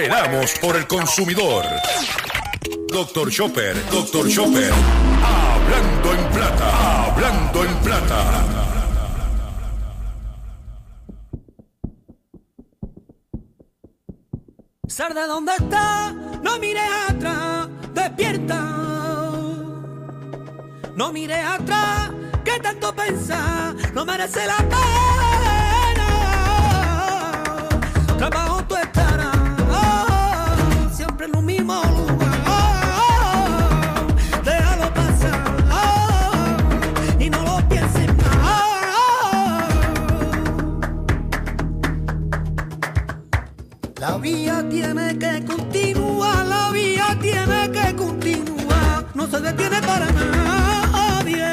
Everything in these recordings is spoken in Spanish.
Veramos por el consumidor. Doctor Chopper, Doctor Chopper. Hablando en plata, hablando en plata. Sarda, ¿dónde está? No mires atrás, despierta. No mires atrás, que tanto pensar, no merece la pena. Trabajo se detiene para nadie.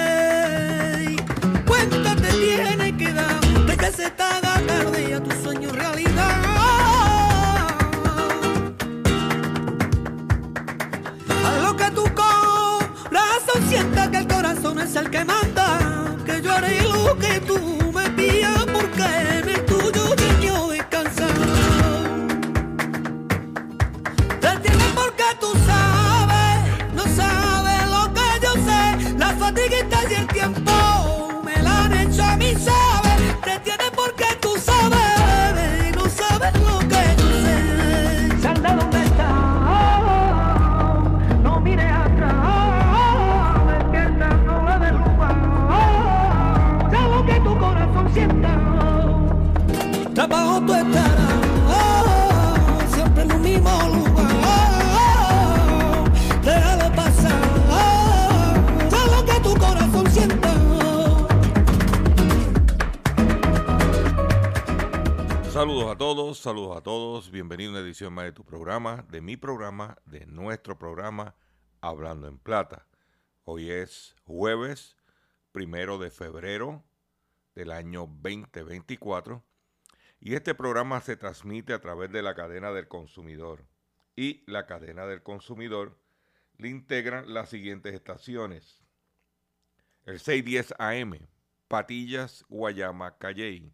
Cuenta te tiene que dar de que se está haga tarde a tu sueño realidad. A lo que tu corazón sienta que el corazón es el que manda, que yo haré lo que tú me pidas porque en el saludos a todos. Bienvenido a una edición más de tu programa, de mi programa, de nuestro programa Hablando en Plata. Hoy es jueves primero de febrero del año 2024 y este programa se transmite a través de la cadena del consumidor. Y la cadena del consumidor le integran las siguientes estaciones. El 610 AM, Patillas, Guayama, Calley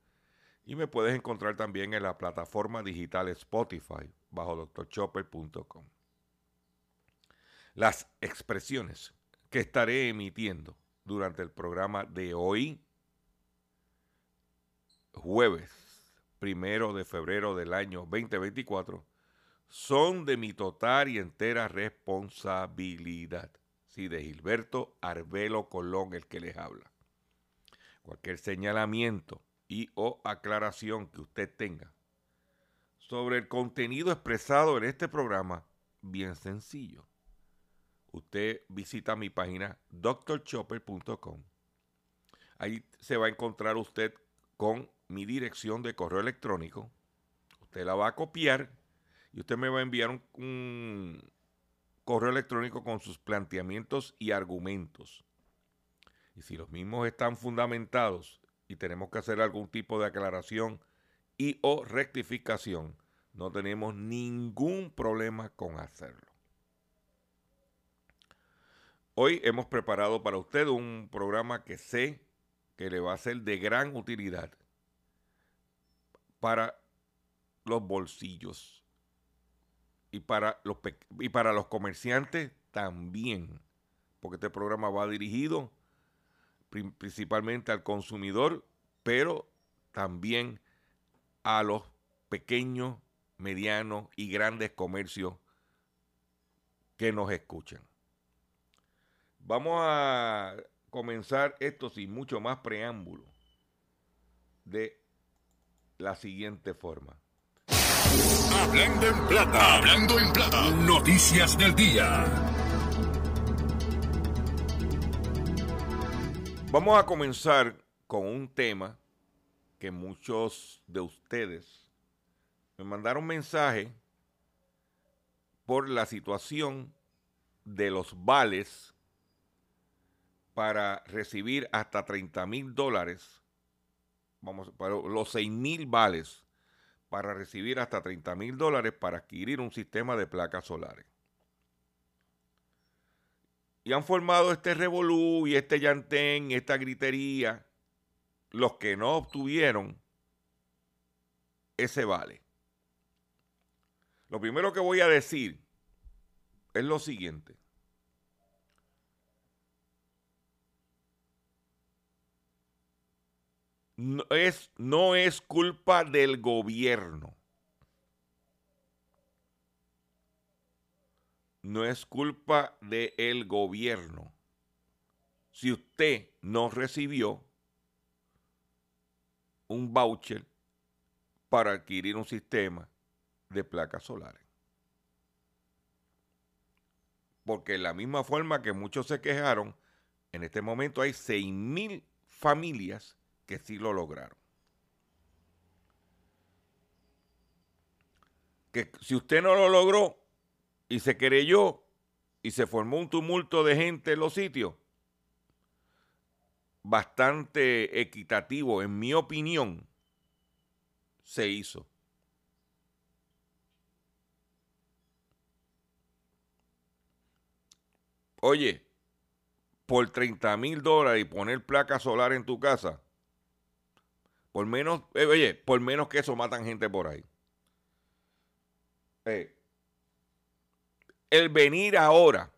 y me puedes encontrar también en la plataforma digital Spotify bajo drchopper.com. Las expresiones que estaré emitiendo durante el programa de hoy, jueves primero de febrero del año 2024, son de mi total y entera responsabilidad. Sí, de Gilberto Arbelo Colón, el que les habla. Cualquier señalamiento y o aclaración que usted tenga sobre el contenido expresado en este programa, bien sencillo. Usted visita mi página drchopper.com. Ahí se va a encontrar usted con mi dirección de correo electrónico. Usted la va a copiar y usted me va a enviar un, un correo electrónico con sus planteamientos y argumentos. Y si los mismos están fundamentados y tenemos que hacer algún tipo de aclaración y o rectificación, no tenemos ningún problema con hacerlo. Hoy hemos preparado para usted un programa que sé que le va a ser de gran utilidad para los bolsillos y para los, y para los comerciantes también, porque este programa va dirigido principalmente al consumidor, pero también a los pequeños, medianos y grandes comercios que nos escuchan. Vamos a comenzar esto sin mucho más preámbulo de la siguiente forma. Hablando en plata, hablando en plata, noticias del día. Vamos a comenzar con un tema que muchos de ustedes me mandaron mensaje por la situación de los vales para recibir hasta 30 mil dólares, vamos, para los 6 mil vales para recibir hasta 30 mil dólares para adquirir un sistema de placas solares. Y han formado este revolú y este llantén esta gritería los que no obtuvieron ese vale. Lo primero que voy a decir es lo siguiente. No es, no es culpa del gobierno. No es culpa del gobierno. Si usted no recibió un voucher para adquirir un sistema de placas solares. Porque en la misma forma que muchos se quejaron, en este momento hay 6 mil familias que sí lo lograron. Que si usted no lo logró y se querelló y se formó un tumulto de gente en los sitios, bastante equitativo, en mi opinión, se hizo. Oye, por 30 mil dólares y poner placa solar en tu casa, por menos, eh, oye, por menos que eso matan gente por ahí. Eh, el venir ahora,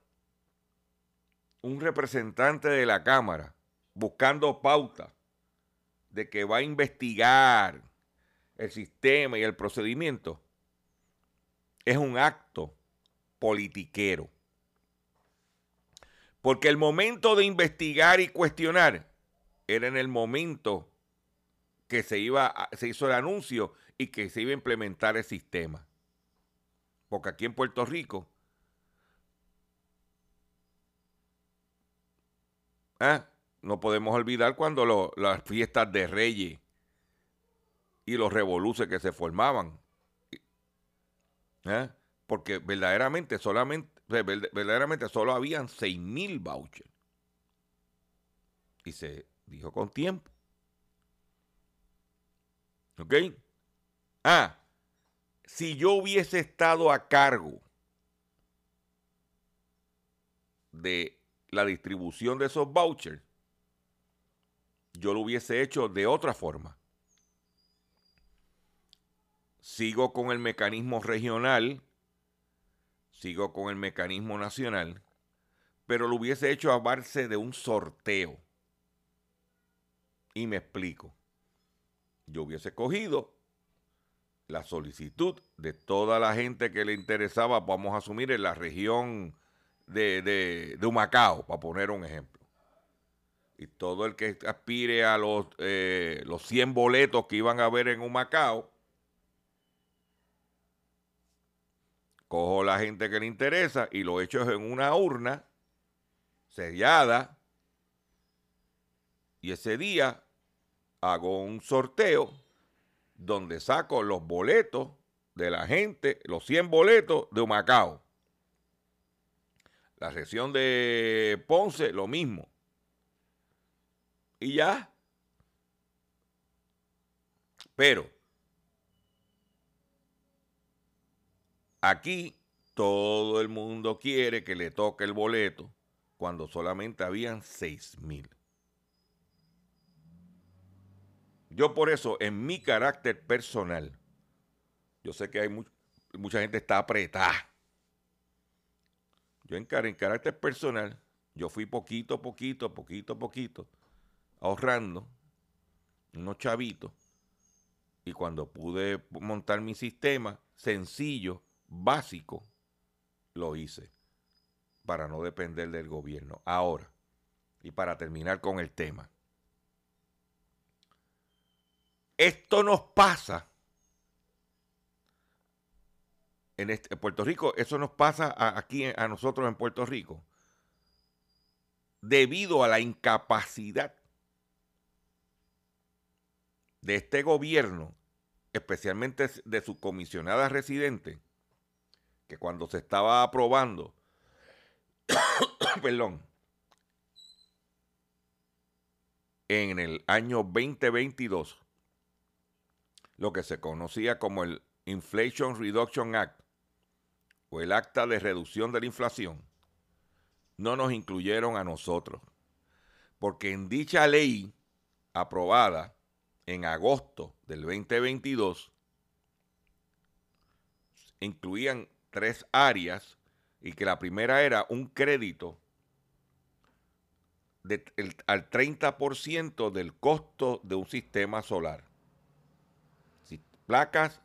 un representante de la Cámara, buscando pauta de que va a investigar el sistema y el procedimiento, es un acto politiquero. Porque el momento de investigar y cuestionar era en el momento que se, iba se hizo el anuncio y que se iba a implementar el sistema. Porque aquí en Puerto Rico, ¿ah? no podemos olvidar cuando las fiestas de Reyes y los revoluces que se formaban. ¿eh? Porque verdaderamente solamente, verdaderamente solo habían 6 mil vouchers. Y se dijo con tiempo. ¿Ok? Ah, si yo hubiese estado a cargo de la distribución de esos vouchers, yo lo hubiese hecho de otra forma. Sigo con el mecanismo regional, sigo con el mecanismo nacional, pero lo hubiese hecho a base de un sorteo. Y me explico. Yo hubiese cogido la solicitud de toda la gente que le interesaba, vamos a asumir, en la región de, de, Humacao, para poner un ejemplo y todo el que aspire a los, eh, los 100 boletos que iban a ver en un Macao, cojo la gente que le interesa y lo echo en una urna sellada y ese día hago un sorteo donde saco los boletos de la gente, los 100 boletos de Humacao. La región de Ponce, lo mismo y ya. Pero aquí todo el mundo quiere que le toque el boleto cuando solamente habían seis mil. Yo por eso, en mi carácter personal, yo sé que hay mucha gente está apretada. Yo en, en carácter personal, yo fui poquito, poquito, poquito, poquito ahorrando unos chavitos y cuando pude montar mi sistema sencillo, básico, lo hice. para no depender del gobierno. Ahora, y para terminar con el tema, esto nos pasa en, este, Puerto Rico, eso nos pasa aquí a nosotros en Puerto Rico, debido a la incapacidad de este gobierno, especialmente de su comisionada residente, que cuando se estaba aprobando, perdón, en el año 2022, lo que se conocía como el Inflation Reduction Act o el Acta de Reducción de la Inflación, no nos incluyeron a nosotros, porque en dicha ley aprobada en agosto del 2022 incluían tres áreas y que la primera era un crédito al 30% del costo de un sistema solar. Placas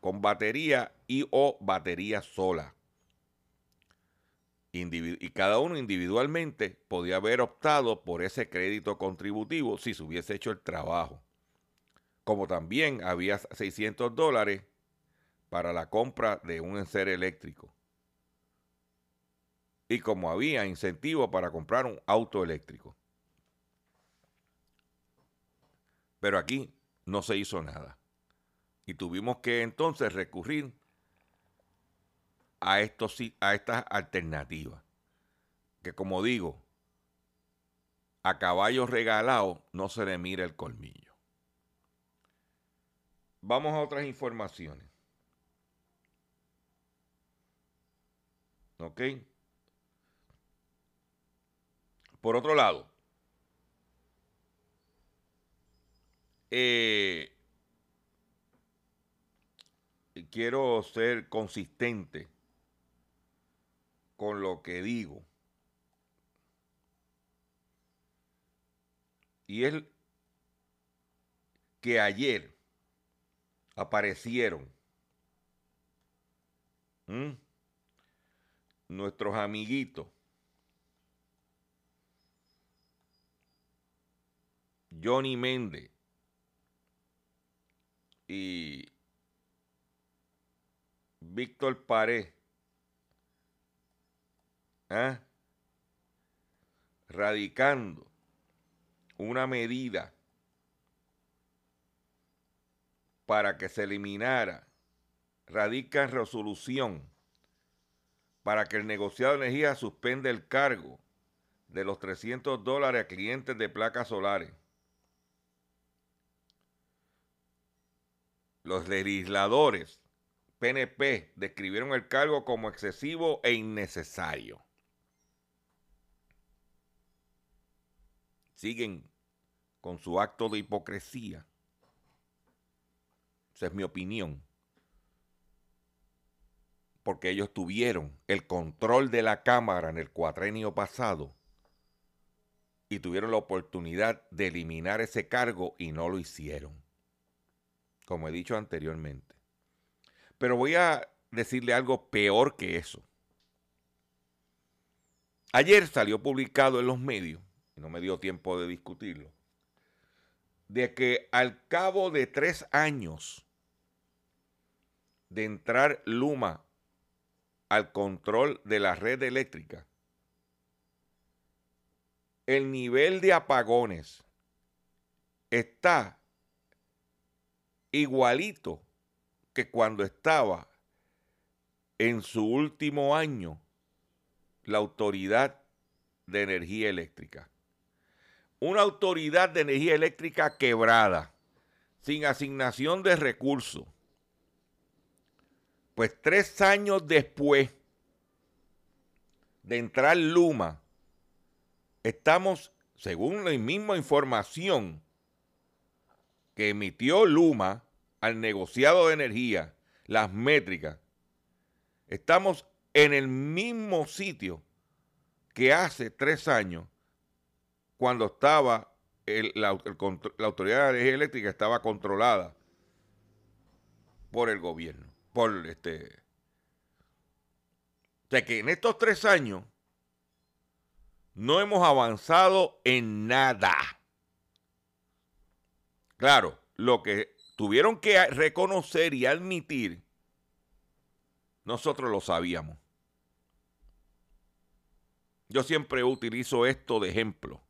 con batería y o batería sola. y cada uno individualmente podía haber optado por ese crédito contributivo si se hubiese hecho el trabajo como también había 600 dólares para la compra de un enser eléctrico. Y como había incentivo para comprar un auto eléctrico. Pero aquí no se hizo nada. Y tuvimos que entonces recurrir a, estos, a estas alternativas. Que como digo, a caballo regalado no se le mira el colmillo. Vamos a otras informaciones. ¿Ok? Por otro lado, eh, quiero ser consistente con lo que digo. Y es que ayer aparecieron. Nuestros amiguitos. Johnny Méndez y Víctor Paré. ¿Eh? radicando una medida para que se eliminara, radica en resolución para que el negociado de energía suspenda el cargo de los 300 dólares a clientes de placas solares. Los legisladores PNP describieron el cargo como excesivo e innecesario. Siguen con su acto de hipocresía esa es mi opinión. Porque ellos tuvieron el control de la Cámara en el cuatrenio pasado y tuvieron la oportunidad de eliminar ese cargo y no lo hicieron. Como he dicho anteriormente. Pero voy a decirle algo peor que eso. Ayer salió publicado en los medios, y no me dio tiempo de discutirlo, de que al cabo de tres años de entrar Luma al control de la red eléctrica, el nivel de apagones está igualito que cuando estaba en su último año la Autoridad de Energía Eléctrica. Una autoridad de energía eléctrica quebrada, sin asignación de recursos, pues tres años después de entrar Luma, estamos, según la misma información que emitió Luma al negociado de energía, las métricas, estamos en el mismo sitio que hace tres años, cuando estaba la, Autoridad de Energía Eléctrica estaba controlada por el gobierno por este. O sea que en estos tres años no hemos avanzado en nada. Claro, lo que tuvieron que reconocer y admitir, nosotros lo sabíamos. Yo siempre utilizo esto de ejemplo.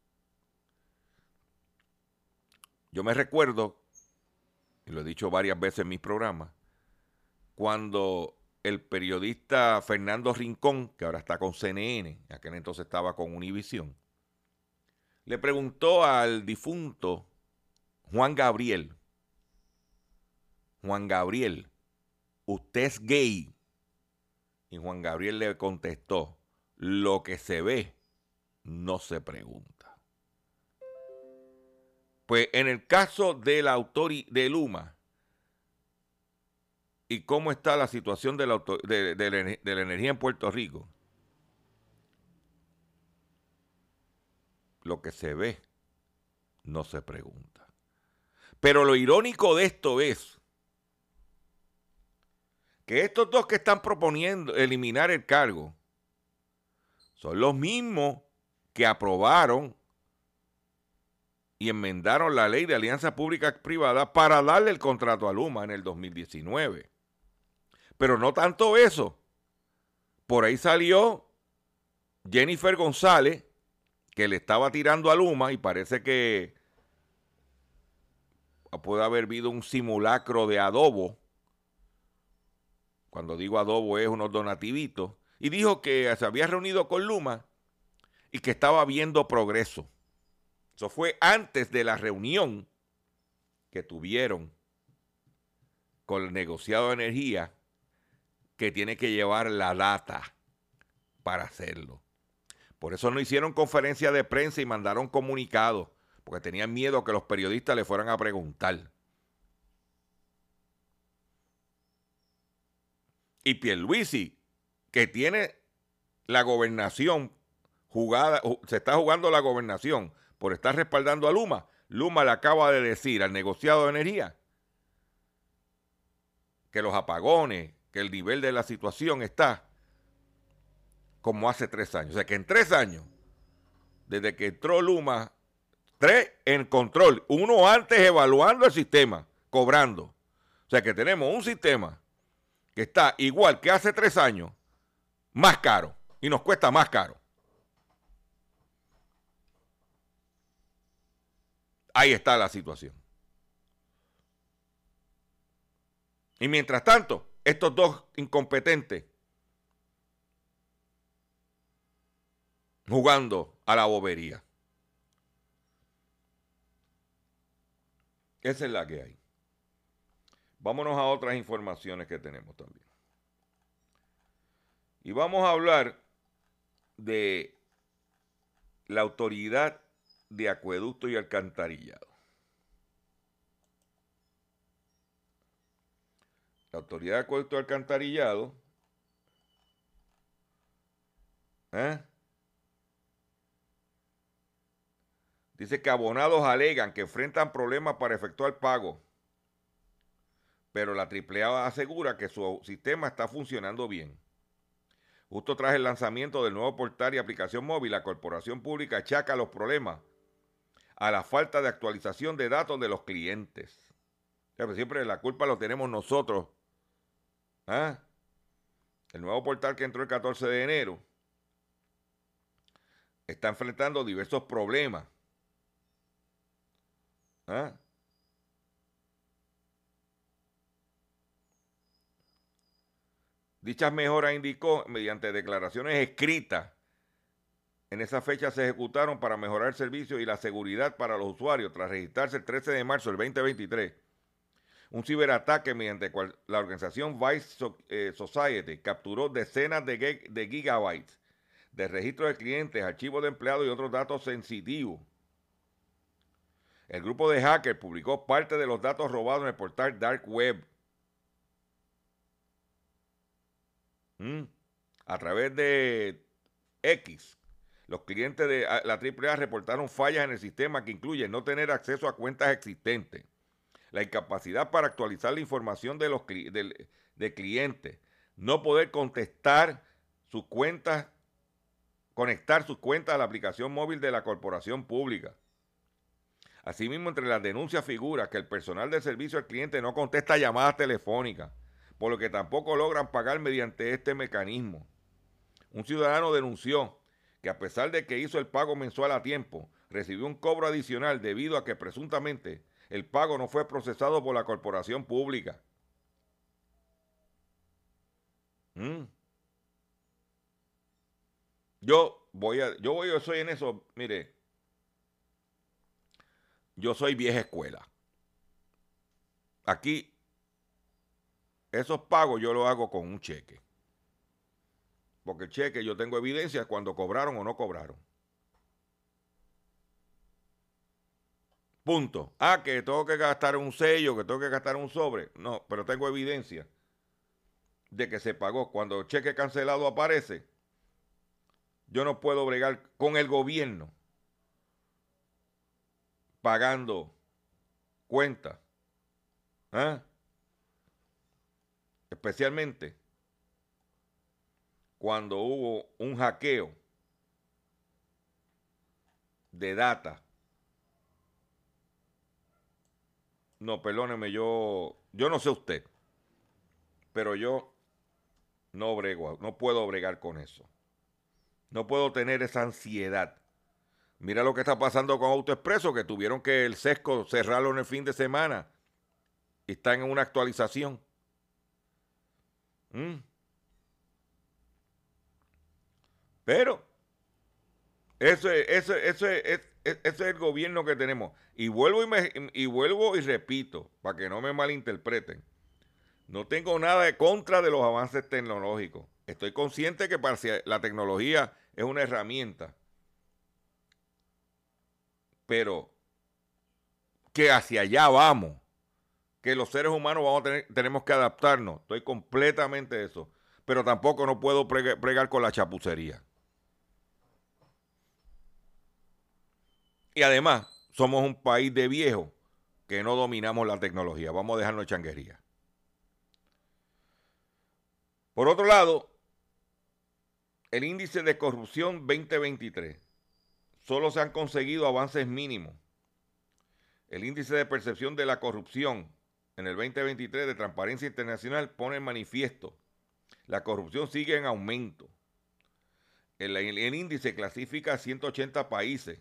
Yo me recuerdo, y lo he dicho varias veces en mis programas, cuando el periodista Fernando Rincón, que ahora está con CNN, aquel entonces estaba con Univisión, le preguntó al difunto Juan Gabriel, Juan Gabriel, ¿usted es gay? Y Juan Gabriel le contestó, lo que se ve no se pregunta. Pues en el caso del autor de Luma y cómo está la situación de la, de la energía en Puerto Rico, lo que se ve no se pregunta. Pero lo irónico de esto es que estos dos que están proponiendo eliminar el cargo son los mismos que aprobaron y enmendaron la ley de alianza pública privada para darle el contrato a Luma en el 2019. Pero no tanto eso. Por ahí salió Jennifer González, que le estaba tirando a Luma y parece que puede haber habido un simulacro de adobo. Cuando digo adobo es unos donativitos y dijo que se había reunido con Luma y que estaba viendo progreso. Eso fue antes de la reunión que tuvieron con el negociado de energía que tiene que llevar la data para hacerlo. Por eso no hicieron conferencia de prensa y mandaron comunicados, porque tenían miedo que los periodistas le fueran a preguntar. Y Pierluisi que tiene la gobernación jugada, se está jugando la gobernación por estar respaldando a Luma, Luma le acaba de decir al negociado de energía que los apagones, que el nivel de la situación está como hace tres años. O sea que en tres años, desde que entró Luma, tres en control, uno antes evaluando el sistema, cobrando. O sea que tenemos un sistema que está igual que hace tres años, más caro y nos cuesta más caro. Ahí está la situación. Y mientras tanto, estos dos incompetentes jugando a la bobería. Esa es la que hay. Vámonos a otras informaciones que tenemos también. Y vamos a hablar de la autoridad de acueducto y alcantarillado. La autoridad de acueducto y alcantarillado ¿eh? dice que abonados alegan que enfrentan problemas para efectuar pago, pero la AAA asegura que su sistema está funcionando bien. Justo tras el lanzamiento del nuevo portal y aplicación móvil, la corporación pública achaca los problemas a la falta de actualización de datos de los clientes. Pues siempre la culpa lo tenemos nosotros. ¿Ah? El nuevo portal que entró el 14 de enero está enfrentando diversos problemas. ¿Ah? Dichas mejoras indicó mediante declaraciones escritas. En esa fecha se ejecutaron para mejorar el servicio y la seguridad para los usuarios tras registrarse el 13 de marzo del 2023 un ciberataque mediante cual la organización Vice eh, Society capturó decenas de, gigabytes de registros de clientes, archivos de empleados y otros datos sensitivos. El grupo de hackers publicó parte de los datos robados en el portal Dark Web Mm. A través de X, los clientes de la AAA reportaron fallas en el sistema que incluyen no tener acceso a cuentas existentes, la incapacidad para actualizar la información de los de clientes, no poder contestar sus cuentas conectar sus cuentas a la aplicación móvil de la corporación pública. Asimismo, entre las denuncias figura que el personal de servicio al cliente no contesta llamadas telefónicas, por lo que tampoco logran pagar mediante este mecanismo. Un ciudadano denunció que a pesar de que hizo el pago mensual a tiempo, recibió un cobro adicional debido a que presuntamente el pago no fue procesado por la corporación pública. Mm. Yo voy a, yo voy, yo soy en eso, mire, yo soy vieja escuela. Aquí, esos pagos yo los hago con un cheque. Porque cheque yo tengo evidencia cuando cobraron o no cobraron. Punto. Ah, que tengo que gastar un sello, que tengo que gastar un sobre. No, pero tengo evidencia de que se pagó. Cuando el cheque cancelado aparece, yo no puedo bregar con el gobierno pagando cuentas. ¿eh? Especialmente cuando hubo un hackeo de data. No, perdóneme, yo, yo no sé usted, pero yo no brego, no puedo bregar con eso. No puedo tener esa ansiedad. Mira lo que está pasando con AutoExpreso, que tuvieron que el sesco cerrarlo en el fin de semana. Y están en una actualización. Mm. Pero eso, eso, eso, es, ese es el gobierno que tenemos. Y vuelvo y, me, y vuelvo y repito, para que no me malinterpreten. No tengo nada de contra de los avances tecnológicos. Estoy consciente que para la tecnología es una herramienta. Pero que hacia allá vamos. Que los seres humanos vamos tenemos que adaptarnos. Estoy completamente de eso. Pero tampoco no puedo pregar con la chapucería. Y además, somos un país de viejos que no dominamos la tecnología. Vamos a dejarnos changuería. Por otro lado, el índice de corrupción 2023. Solo se han conseguido avances mínimos. El índice de percepción de la corrupción en el 2023 de Transparencia Internacional pone en manifiesto. La corrupción sigue en aumento. El, el índice clasifica a 180 países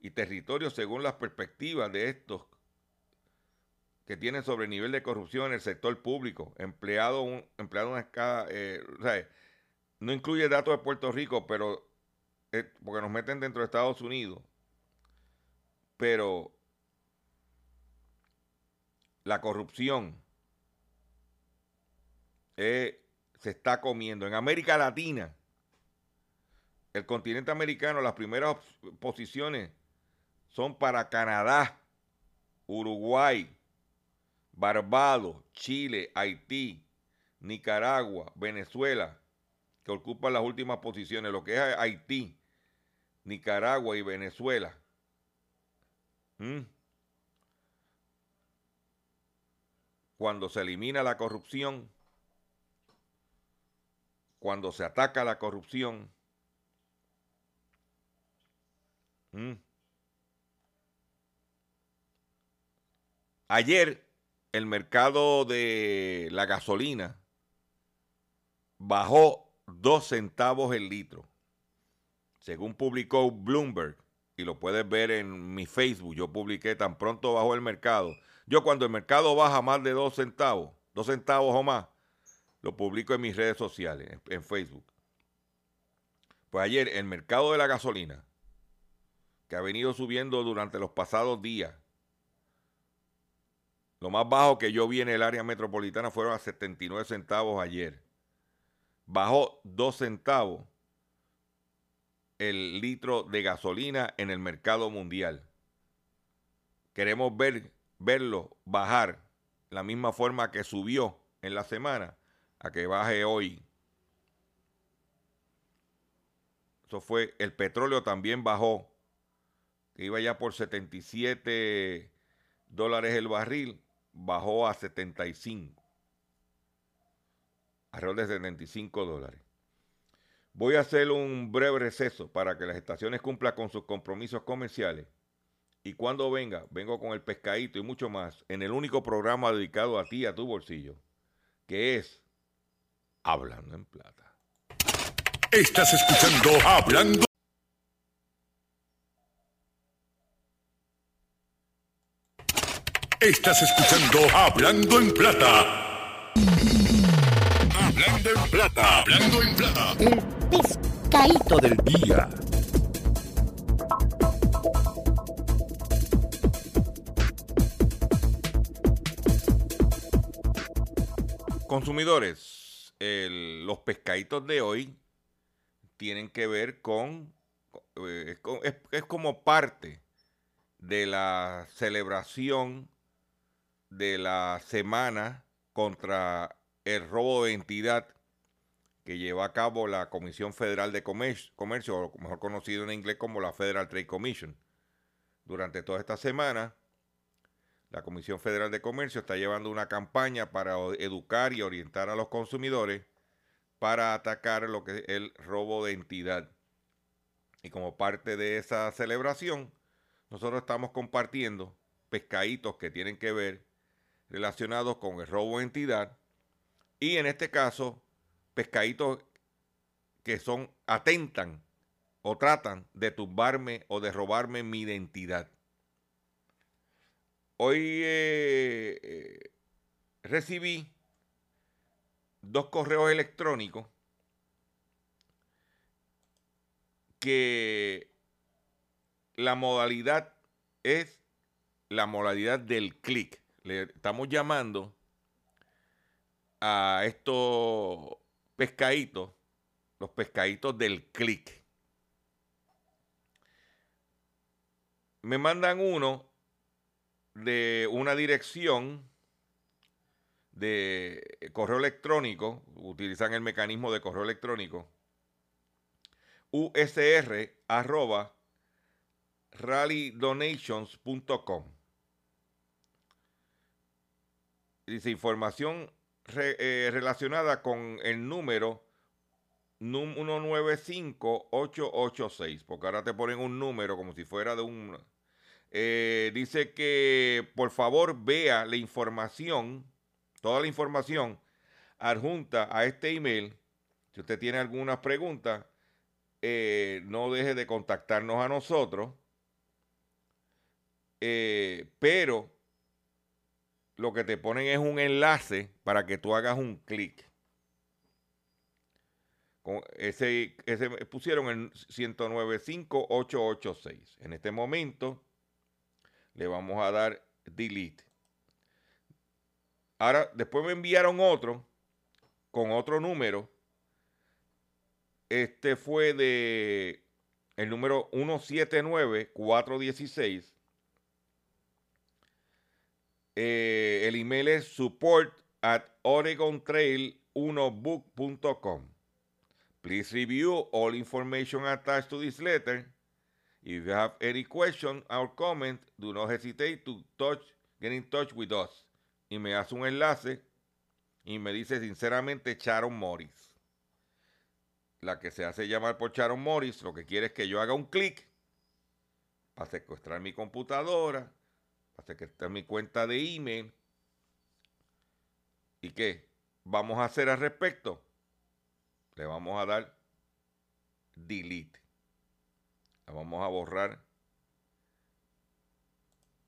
y territorios según las perspectivas de estos que tienen sobre el nivel de corrupción en el sector público, empleado, un, empleado una escala, eh, no incluye datos de Puerto Rico, pero eh, porque nos meten dentro de Estados Unidos, pero la corrupción eh, se está comiendo. En América Latina, el continente americano, las primeras posiciones son para Canadá, Uruguay, Barbados, Chile, Haití, Nicaragua, Venezuela, que ocupan las últimas posiciones, lo que es Haití, Nicaragua y Venezuela. ¿Mm? Cuando se elimina la corrupción, cuando se ataca la corrupción, ¿Mm? Ayer el mercado de la gasolina bajó dos centavos el litro. Según publicó Bloomberg, y lo puedes ver en mi Facebook, yo publiqué tan pronto bajó el mercado. Yo cuando el mercado baja más de dos centavos, dos centavos o más, lo publico en mis redes sociales, en, en Facebook. Pues ayer el mercado de la gasolina, que ha venido subiendo durante los pasados días, lo más bajo que yo vi en el área metropolitana fueron a 79 centavos ayer. Bajó 2 centavos el litro de gasolina en el mercado mundial. Queremos ver, verlo bajar la misma forma que subió en la semana a que baje hoy. Eso fue, el petróleo también bajó, que iba ya por 77 dólares el barril bajó a 75, alrededor de 75 dólares. Voy a hacer un breve receso para que las estaciones cumplan con sus compromisos comerciales. Y cuando venga, vengo con el pescadito y mucho más en el único programa dedicado a ti, a tu bolsillo, que es Hablando en Plata. Estás escuchando Hablando. Estás escuchando Hablando en Plata. Hablando en Plata. Hablando en Plata. El pescadito del día. Consumidores, el- los pescaditos de hoy tienen que ver con, eh, es como parte de la celebración de la semana contra el robo de identidad que lleva a cabo la Comisión Federal de Comercio, Comercio, o mejor conocido en inglés como la Federal Trade Commission. Durante toda esta semana, la Comisión Federal de Comercio está llevando una campaña para educar y orientar a los consumidores para atacar lo que es el robo de identidad. Y como parte de esa celebración, nosotros estamos compartiendo pescaditos que tienen que ver relacionados con el robo de identidad y en este caso pescaditos que son atentan o tratan de tumbarme o de robarme mi identidad. Hoy eh, eh, recibí dos correos electrónicos que la modalidad es la modalidad del clic. Le estamos llamando a estos pescaditos, los pescaditos del clic. Me mandan uno de una dirección de correo electrónico, utilizan el mecanismo de correo electrónico, usr arroba rallydonations.com. Dice información eh, relacionada con el número num- 195886, porque ahora te ponen un número como si fuera de un... Eh, dice que por favor vea la información, toda la información adjunta a este email. Si usted tiene alguna pregunta, eh, no deje de contactarnos a nosotros. Eh, pero lo que te ponen es un enlace para que tú hagas un clic. Ese, ese pusieron en 1095886. En este momento le vamos a dar delete. Ahora, después me enviaron otro con otro número. Este fue de el número 179416. Eh, el email es support at oregontrail1book.com. Please review all information attached to this letter. If you have any question or comment, do not hesitate to touch, get in touch with us. Y me hace un enlace y me dice sinceramente Sharon Morris. La que se hace llamar por Sharon Morris, lo que quiere es que yo haga un clic para secuestrar mi computadora, para secuestrar mi cuenta de email. ¿Y qué? Vamos a hacer al respecto. Le vamos a dar delete. La vamos a borrar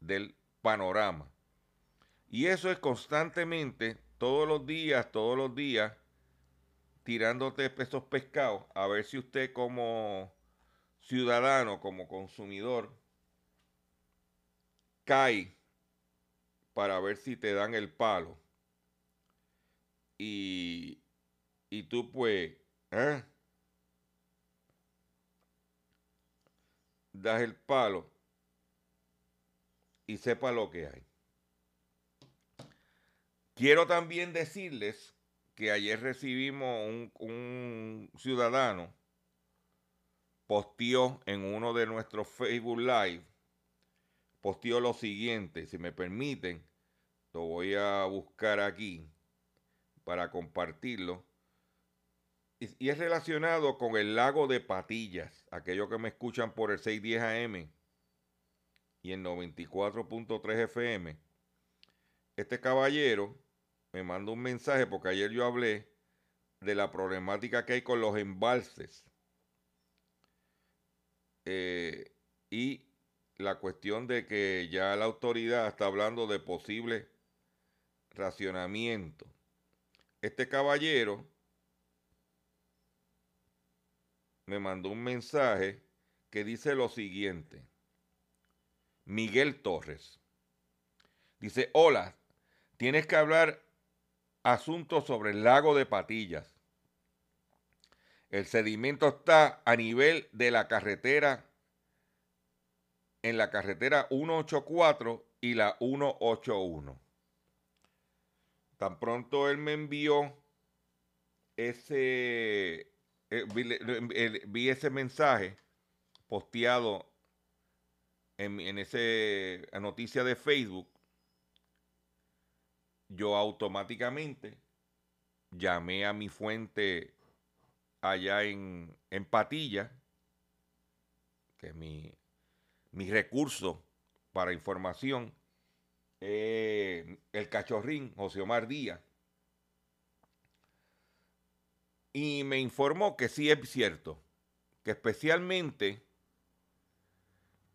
del panorama. Y eso es constantemente, todos los días, todos los días, tirándote esos pescados, a ver si usted como ciudadano, como consumidor, cae para ver si te dan el palo. Y, y tú pues, ¿eh? das el palo y sepa lo que hay. Quiero también decirles que ayer recibimos un, ciudadano, posteó en uno de nuestros Facebook Live, posteó lo siguiente, si me permiten, lo voy a buscar aquí para compartirlo. y, es relacionado con el lago de Patillas, aquellos que me escuchan por el 610 AM y el 94.3 FM. Este caballero me mandó un mensaje porque ayer yo hablé de la problemática que hay con los embalses eh, y la cuestión de que ya la autoridad está hablando de posible racionamiento. Este caballero me mandó un mensaje que dice lo siguiente. Miguel Torres. Dice, hola, tienes que hablar asuntos sobre el lago de Patillas. El sedimento está a nivel de la carretera, en la carretera 184 y la 181. Tan pronto él me envió ese, eh, vi, ese mensaje posteado en, en ese noticia de Facebook, yo automáticamente llamé a mi fuente allá en, en Patilla, que mi, mi recurso para información, eh, el cachorrín José Omar Díaz, y me informó que sí es cierto, que especialmente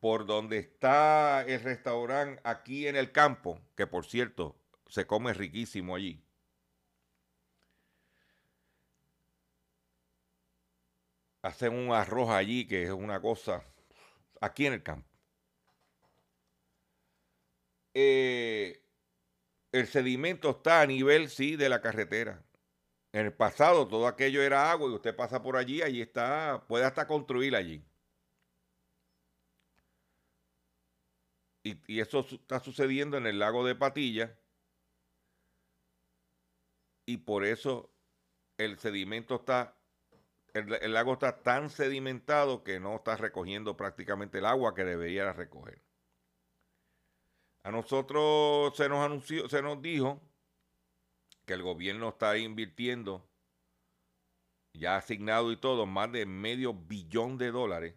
por donde está el restaurante aquí en el campo, que por cierto se come riquísimo allí. Hacen un arroz allí que es una cosa aquí en el campo. Eh, el sedimento está a nivel, sí, de la carretera. En el pasado todo aquello era agua y usted pasa por allí, allí está, puede hasta construir allí. Y, y, eso está sucediendo en el lago de Patilla y por eso el sedimento está, el, lago está tan sedimentado que no está recogiendo prácticamente el agua que debería recoger. A nosotros se nos anunció, se nos dijo que el gobierno está invirtiendo, ya asignado y todo, más de medio billón de dólares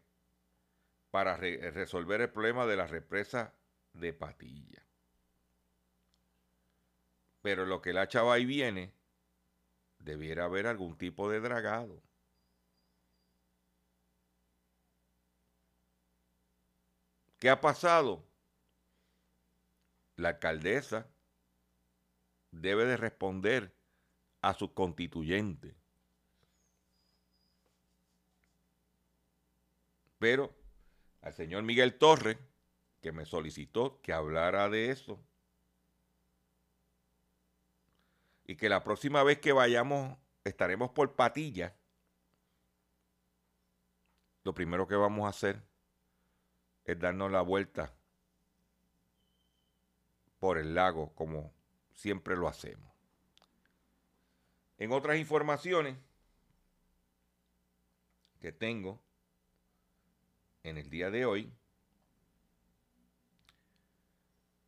para resolver el problema de la represa de Patilla. Pero lo que la chava ahí viene debiera haber algún tipo de dragado. ¿Qué ha pasado? La alcaldesa debe de responder a su constituyente. Pero al señor Miguel Torres, que me solicitó que hablara de eso, y que la próxima vez que vayamos estaremos por Patilla, lo primero que vamos a hacer es darnos la vuelta por el lago como siempre lo hacemos. En otras informaciones que tengo en el día de hoy,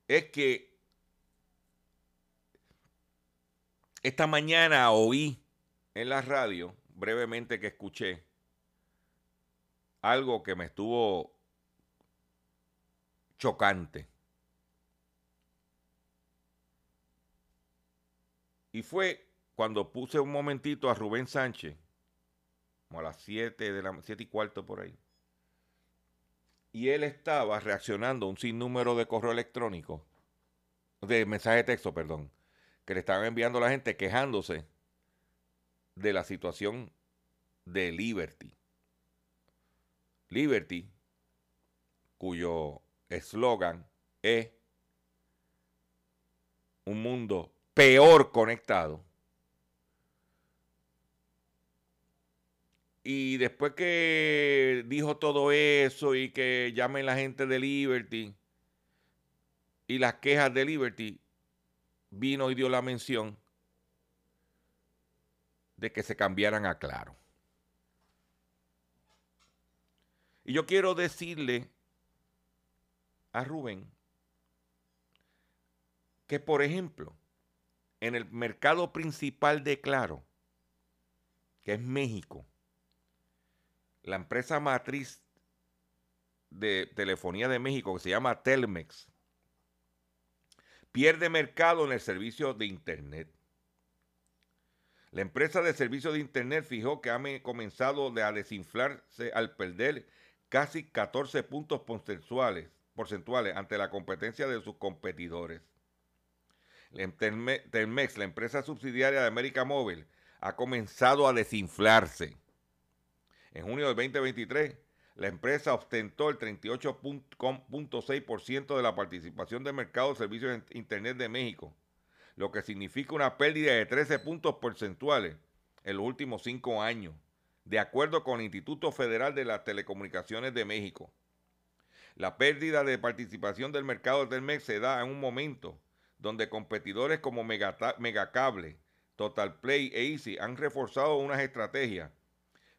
es que Esta mañana oí en la radio, brevemente que escuché, algo que me estuvo chocante. Y fue cuando puse un momentito a Rubén Sánchez, como a las 7 de la 7 y cuarto por ahí. Y él estaba reaccionando a un sinnúmero de correo electrónico, de mensaje de texto, perdón, que le estaban enviando a la gente quejándose de la situación de Liberty. Liberty, cuyo eslogan es un mundo peor conectado. Y después que dijo todo eso y que llamen la gente de Liberty y las quejas de Liberty, vino y dio la mención de que se cambiaran a Claro. Y yo quiero decirle a Rubén que, por ejemplo, en el mercado principal de Claro, que es México, la empresa matriz de telefonía de México, que se llama Telmex, pierde mercado en el servicio de Internet. La empresa de servicio de Internet fijó que ha comenzado a desinflarse al perder casi 14 puntos porcentuales, porcentuales ante la competencia de sus competidores. Telmex, la empresa subsidiaria de América Móvil, ha comenzado a desinflarse. En junio del 2023, la empresa ostentó el 38.6% de la participación de mercado de servicios de Internet de México, lo que significa una pérdida de 13 puntos porcentuales en los últimos cinco años, de acuerdo con el Instituto Federal de las Telecomunicaciones de México. La pérdida de participación del mercado de Telmex se da en un momento donde competidores como Megacable, Total Play e Easy han reforzado unas estrategias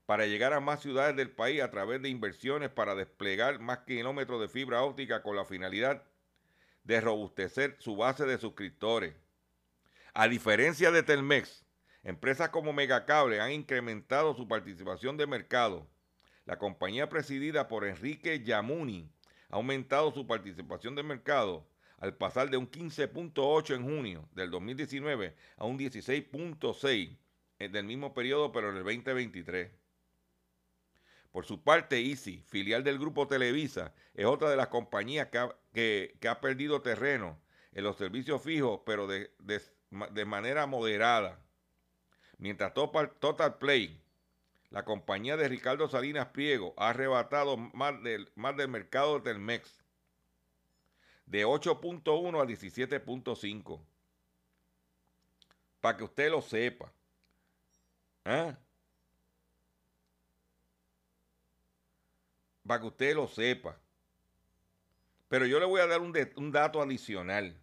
para llegar a más ciudades del país a través de inversiones para desplegar más kilómetros de fibra óptica con la finalidad de robustecer su base de suscriptores. A diferencia de Telmex, empresas como Megacable han incrementado su participación de mercado. La compañía presidida por Enrique Yamuni ha aumentado su participación de mercado al pasar de un 15.8 en junio del 2019 a un 16.6 del mismo periodo, pero en el 2023. Por su parte, Easy, filial del grupo Televisa, es otra de las compañías que ha, perdido terreno en los servicios fijos, pero de, manera moderada. Mientras Total, Play, la compañía de Ricardo Salinas Priego, ha arrebatado más del, más del mercado de Telmex, de 8.1 a 17.5. Para que usted lo sepa. ¿Ah? para que usted lo sepa. Pero yo le voy a dar un, dato adicional.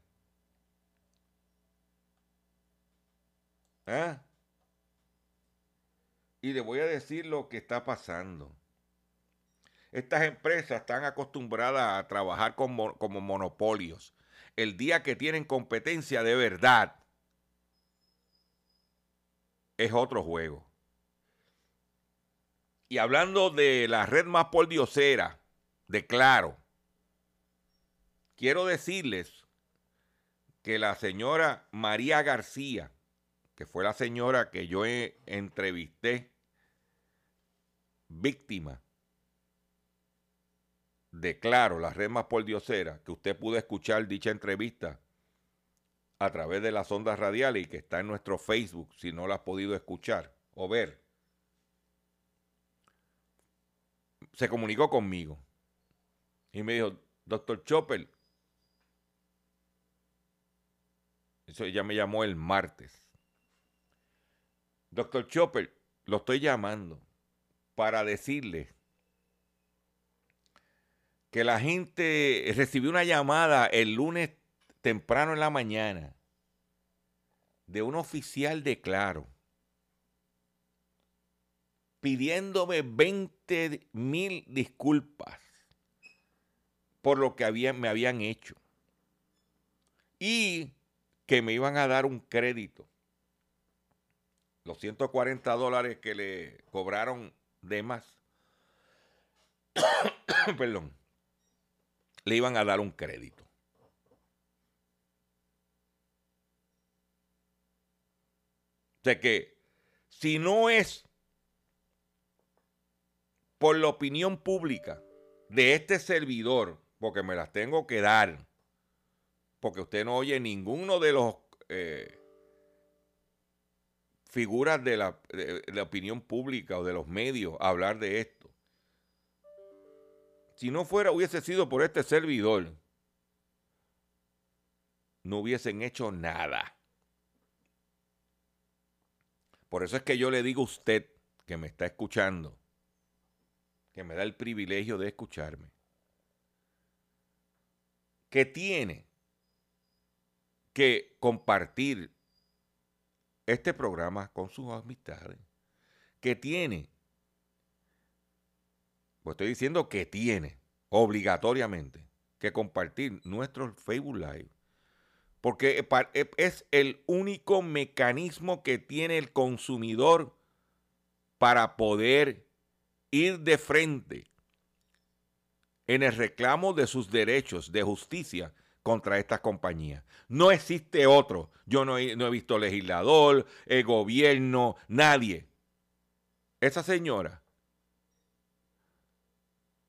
¿Ah? Y le voy a decir lo que está pasando. Estas empresas están acostumbradas a trabajar como, como monopolios. El día que tienen competencia de verdad es otro juego. Y hablando de la red más pordiosera, de Claro, quiero decirles que la señora María García, que fue la señora que yo entrevisté, víctima de Claro, la red más pordiosera, que usted pudo escuchar dicha entrevista a través de las ondas radiales y que está en nuestro Facebook si no la has podido escuchar o ver. se comunicó conmigo y me dijo, doctor Chopper, eso ya me llamó el martes. Doctor Chopper, lo estoy llamando para decirle que la gente recibió una llamada el lunes temprano en la mañana de un oficial de Claro pidiéndome 20 mil disculpas por lo que me habían hecho. Y que me iban a dar un crédito. Los 140 dólares que le cobraron de más. Perdón. Le iban a dar un crédito. O sea que si no es por la opinión pública de este servidor, porque me las tengo que dar, porque usted no oye ninguno de los eh, figuras de la, de la opinión pública o de los medios hablar de esto. Si no fuera, hubiese sido por este servidor, no hubiesen hecho nada. Por eso es que yo le digo a usted que me está escuchando, que me da el privilegio de escucharme, que tiene que compartir este programa con sus amistades, que tiene, pues estoy diciendo que tiene obligatoriamente que compartir nuestro Facebook Live, porque es el único mecanismo que tiene el consumidor para poder ir de frente en el reclamo de sus derechos de justicia contra estas compañías. No existe otro. Yo no he, no he visto legislador, el gobierno, nadie. Esa señora,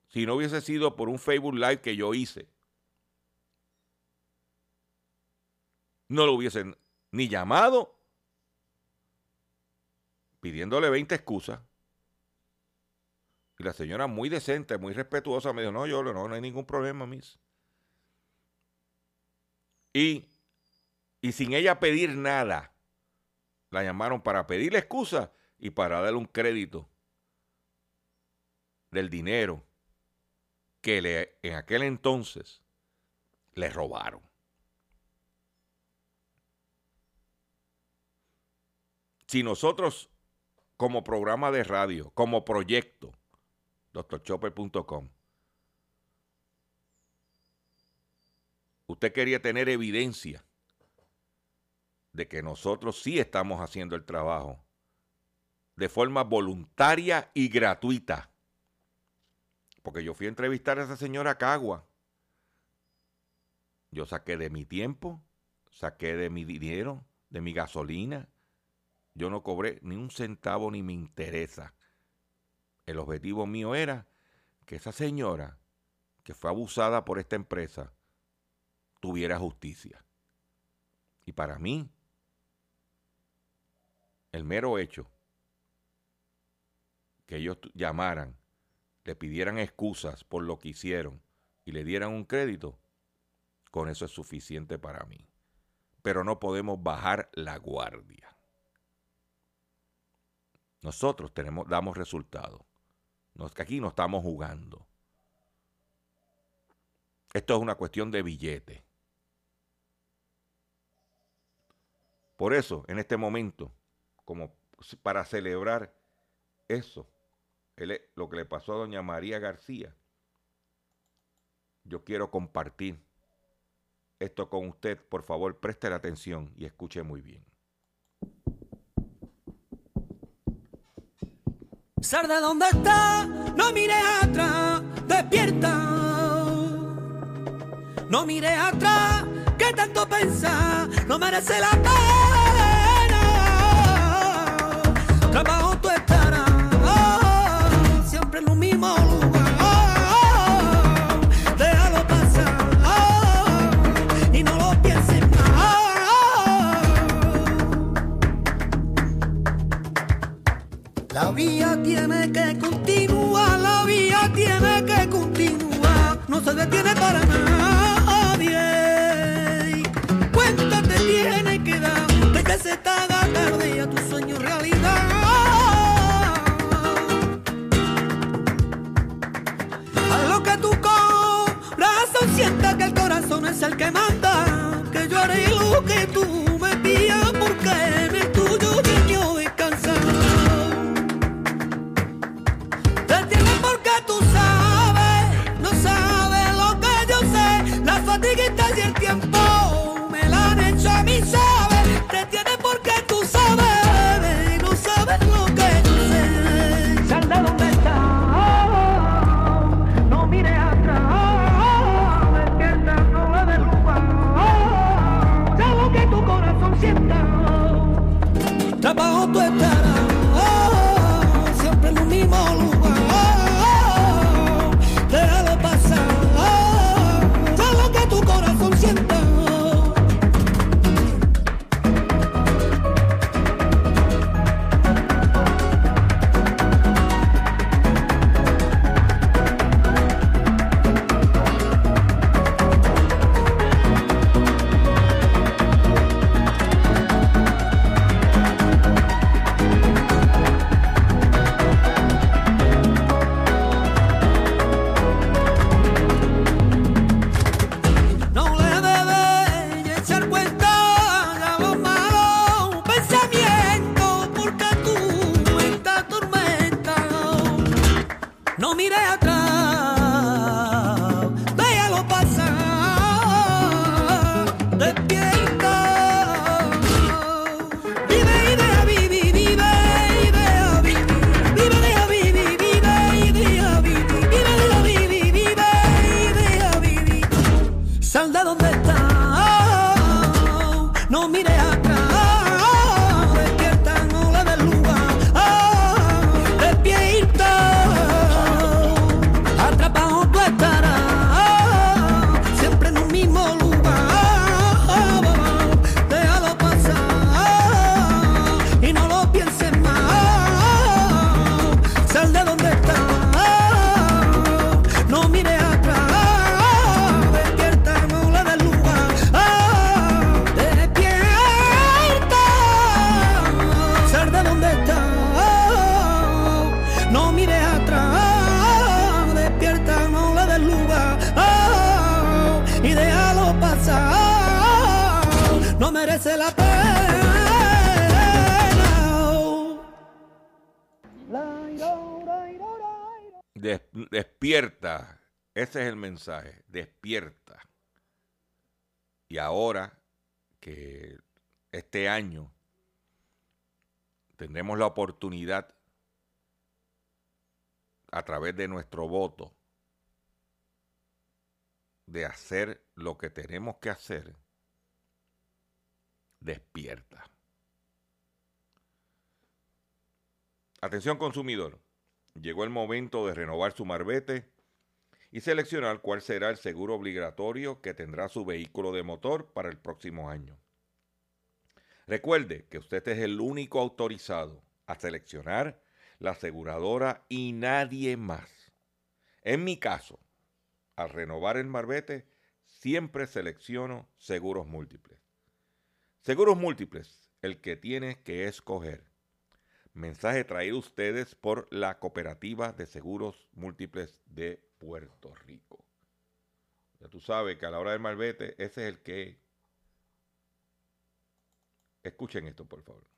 si no hubiese sido por un Facebook Live que yo hice, no lo hubiesen ni llamado pidiéndole 20 excusas. Y la señora muy decente, muy respetuosa, me dijo, no, yo no, no hay ningún problema, mis. Y, y sin ella pedir nada, la llamaron para pedirle excusa y para darle un crédito del dinero que le, en aquel entonces le robaron. Si nosotros como programa de radio, como proyecto, doctorchopper.com. Usted quería tener evidencia de que nosotros sí estamos haciendo el trabajo de forma voluntaria y gratuita. Porque yo fui a entrevistar a esa señora Cagua. Yo saqué de mi tiempo, saqué de mi dinero, de mi gasolina, yo no cobré ni un centavo ni me interesa. El objetivo mío era que esa señora que fue abusada por esta empresa tuviera justicia. Y para mí, el mero hecho que ellos llamaran, le pidieran excusas por lo que hicieron y le dieran un crédito, con eso es suficiente para mí. Pero no podemos bajar la guardia. Nosotros tenemos, damos resultados. aquí no estamos jugando. Esto es una cuestión de billete. Por eso, en este momento, como para celebrar eso, lo que le pasó a doña María García, yo quiero compartir esto con usted. Por favor, preste la atención y escuche muy bien. Sar de donde está, no mire atrás, despierta. No mire atrás, que tanto pensar, no merece la pena. Que la vía tiene que continuar, no se detiene para nadie. Cuéntate tiene que dar que se te haga tarde a tu sueño realidad. A lo que tu corazón sienta que el corazón es el que manda, que yo haré lo que tú me pidas porque despierta. Ese es el mensaje. Despierta. Y ahora que este año tendremos la oportunidad a través de nuestro voto de hacer lo que tenemos que hacer, despierta. Atención consumidor, llegó el momento de renovar su marbete y seleccionar cuál será el seguro obligatorio que tendrá su vehículo de motor para el próximo año. Recuerde que usted es el único autorizado a seleccionar la aseguradora y nadie más. En mi caso, al renovar el marbete, siempre selecciono seguros múltiples. Seguros múltiples, el que tiene que escoger. Mensaje traído a ustedes por la Cooperativa de Seguros Múltiples de Puerto Rico. Ya tú sabes que a la hora del marbete, ese es el que... Escuchen esto, por favor.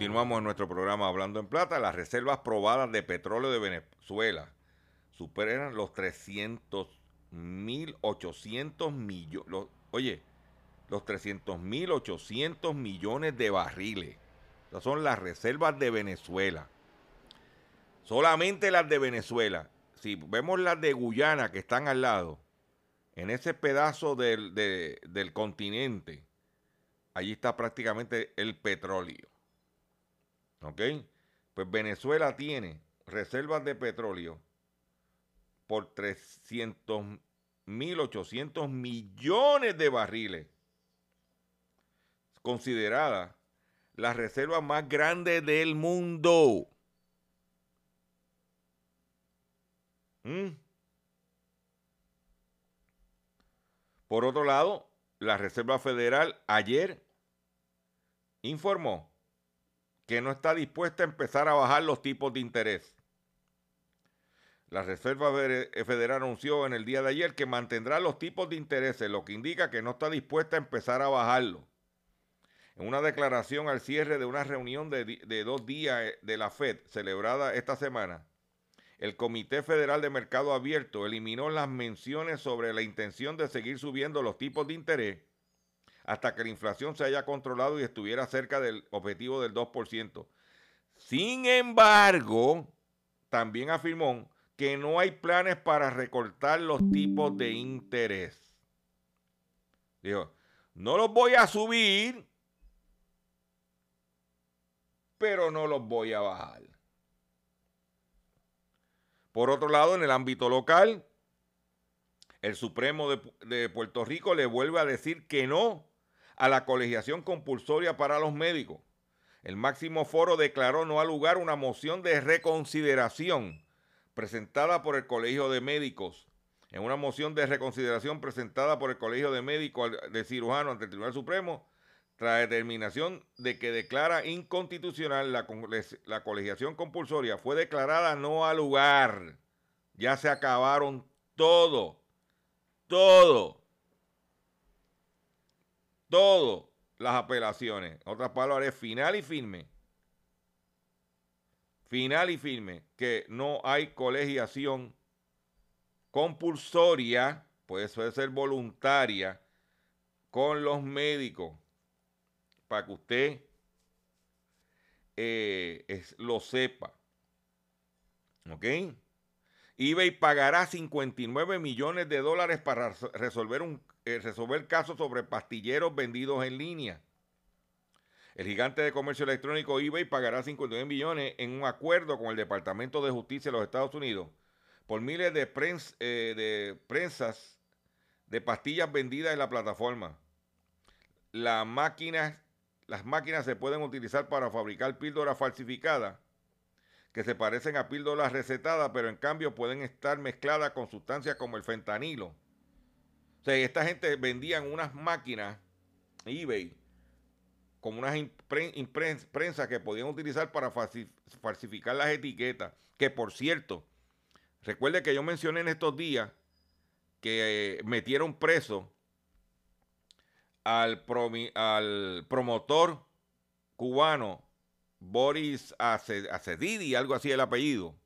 Continuamos en nuestro programa Hablando en Plata. Las reservas probadas de petróleo de Venezuela superan los 300 mil 800 millones. Oye, los 300 mil 800 millones de barriles. Esas son las reservas de Venezuela. Solamente las de Venezuela. Si vemos las de Guyana que están al lado, en ese pedazo del, de- del continente, allí está prácticamente el petróleo. ¿Ok? Pues Venezuela tiene reservas de petróleo por 300 mil 800 millones de barriles. Considerada la reserva más grande del mundo. ¿Mm? Por otro lado, la Reserva Federal ayer informó que no está dispuesta a empezar a bajar los tipos de interés. La Reserva Fede- Federal anunció en el día de ayer que mantendrá los tipos de interés, lo que indica que no está dispuesta a empezar a bajarlo. En una declaración al cierre de una reunión de, de dos días eh, de la FED celebrada esta semana, el Comité Federal de Mercado Abierto eliminó las menciones sobre la intención de seguir subiendo los tipos de interés hasta que la inflación se haya controlado y estuviera cerca del objetivo del 2%. Sin embargo, también afirmó que no hay planes para recortar los tipos de interés. Dijo, no los voy a subir, pero no los voy a bajar. Por otro lado, en el ámbito local, el Supremo de, de Puerto Rico le vuelve a decir que no a la colegiación compulsoria para los médicos. El máximo foro declaró no al lugar una moción de reconsideración presentada por el Colegio de Médicos. En una moción de reconsideración presentada por el Colegio de Médicos de Cirujanos ante el Tribunal Supremo, tras determinación de que declara inconstitucional la, colegiación compulsoria, fue declarada no al lugar. Ya se acabaron todo. Todo. Todo las apelaciones. En otras palabras, final y firme. Final y firme. Que no hay colegiación compulsoria, puede puede ser voluntaria, con los médicos. Para que usted eh, es- lo sepa. ¿Ok? eBay pagará 59 millones de dólares para res- resolver un eh, resolver casos sobre pastilleros vendidos en línea. El gigante de comercio electrónico eBay pagará 59 millones en un acuerdo con el Departamento de Justicia de los Estados Unidos por miles de, eh, prensas de pastillas vendidas en la plataforma. Las máquinas se pueden utilizar para fabricar píldoras falsificadas que se parecen a píldoras recetadas, pero en cambio pueden estar mezcladas con sustancias como el fentanilo. O sea, esta gente vendían unas máquinas, eBay, como unas imprensas que podían utilizar para falsificar las etiquetas. Que por cierto, recuerde que yo mencioné en estos días que eh, metieron preso al, al promotor cubano Boris Acedidi, algo así el apellido,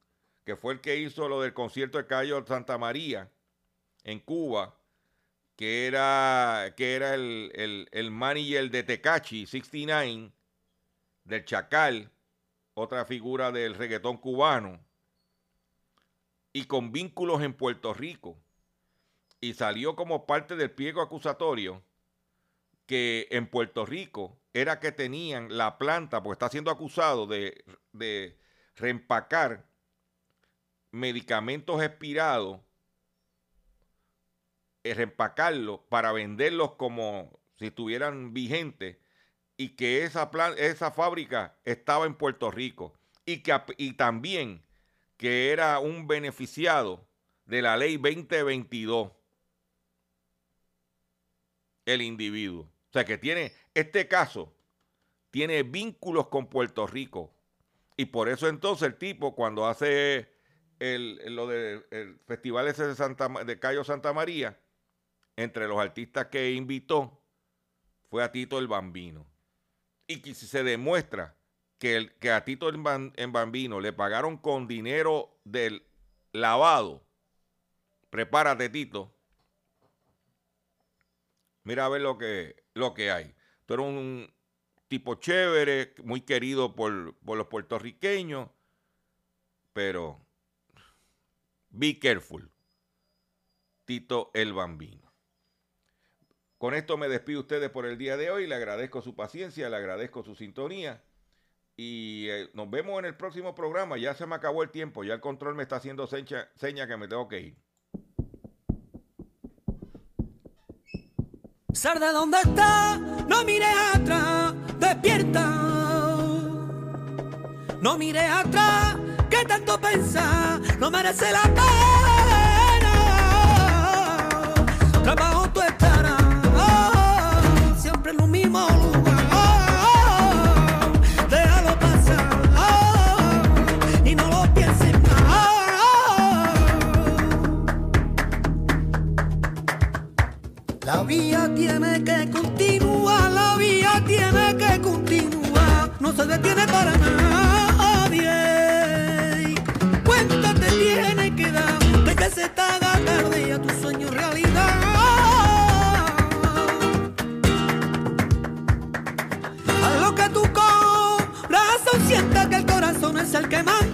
que fue el que hizo lo del concierto de Cayo Santa María en Cuba, que era, que era el, el, el manager de Tecachi 69, del Chacal, otra figura del reggaetón cubano, y con vínculos en Puerto Rico. Y salió como parte del pliego acusatorio que en Puerto Rico era que tenían la planta, porque está siendo acusado de, de reempacar medicamentos expirados, reempacarlos para venderlos como si estuvieran vigentes y que esa, esa fábrica estaba en Puerto Rico y, que, y también que era un beneficiado de la ley 2022 el individuo. O sea que tiene, este caso tiene vínculos con Puerto Rico. Y por eso entonces el tipo cuando hace el, lo del festival ese de, Santa, de Cayo Santa María, entre los artistas que invitó, fue a Tito el Bambino. Y si se demuestra que, el, que a Tito el, Bambino le pagaron con dinero del lavado, prepárate Tito, mira a ver lo que, lo que hay. Tú eres un tipo chévere, muy querido por, los puertorriqueños, pero be careful. Tito el Bambino. Con esto me despido ustedes por el día de hoy. Le agradezco su paciencia, le agradezco su sintonía. Y eh, nos vemos en el próximo programa. Ya se me acabó el tiempo. Ya el control me está haciendo seña que me tengo que ir. Sarda, ¿dónde está? No mire atrás, despierta. No mire atrás, que tanto pensar no merece la pena. Se detiene para nadie. Cuéntate tiene que dar que se está tarde a tu sueño realidad. A lo que tu corazón sienta que el corazón es el que más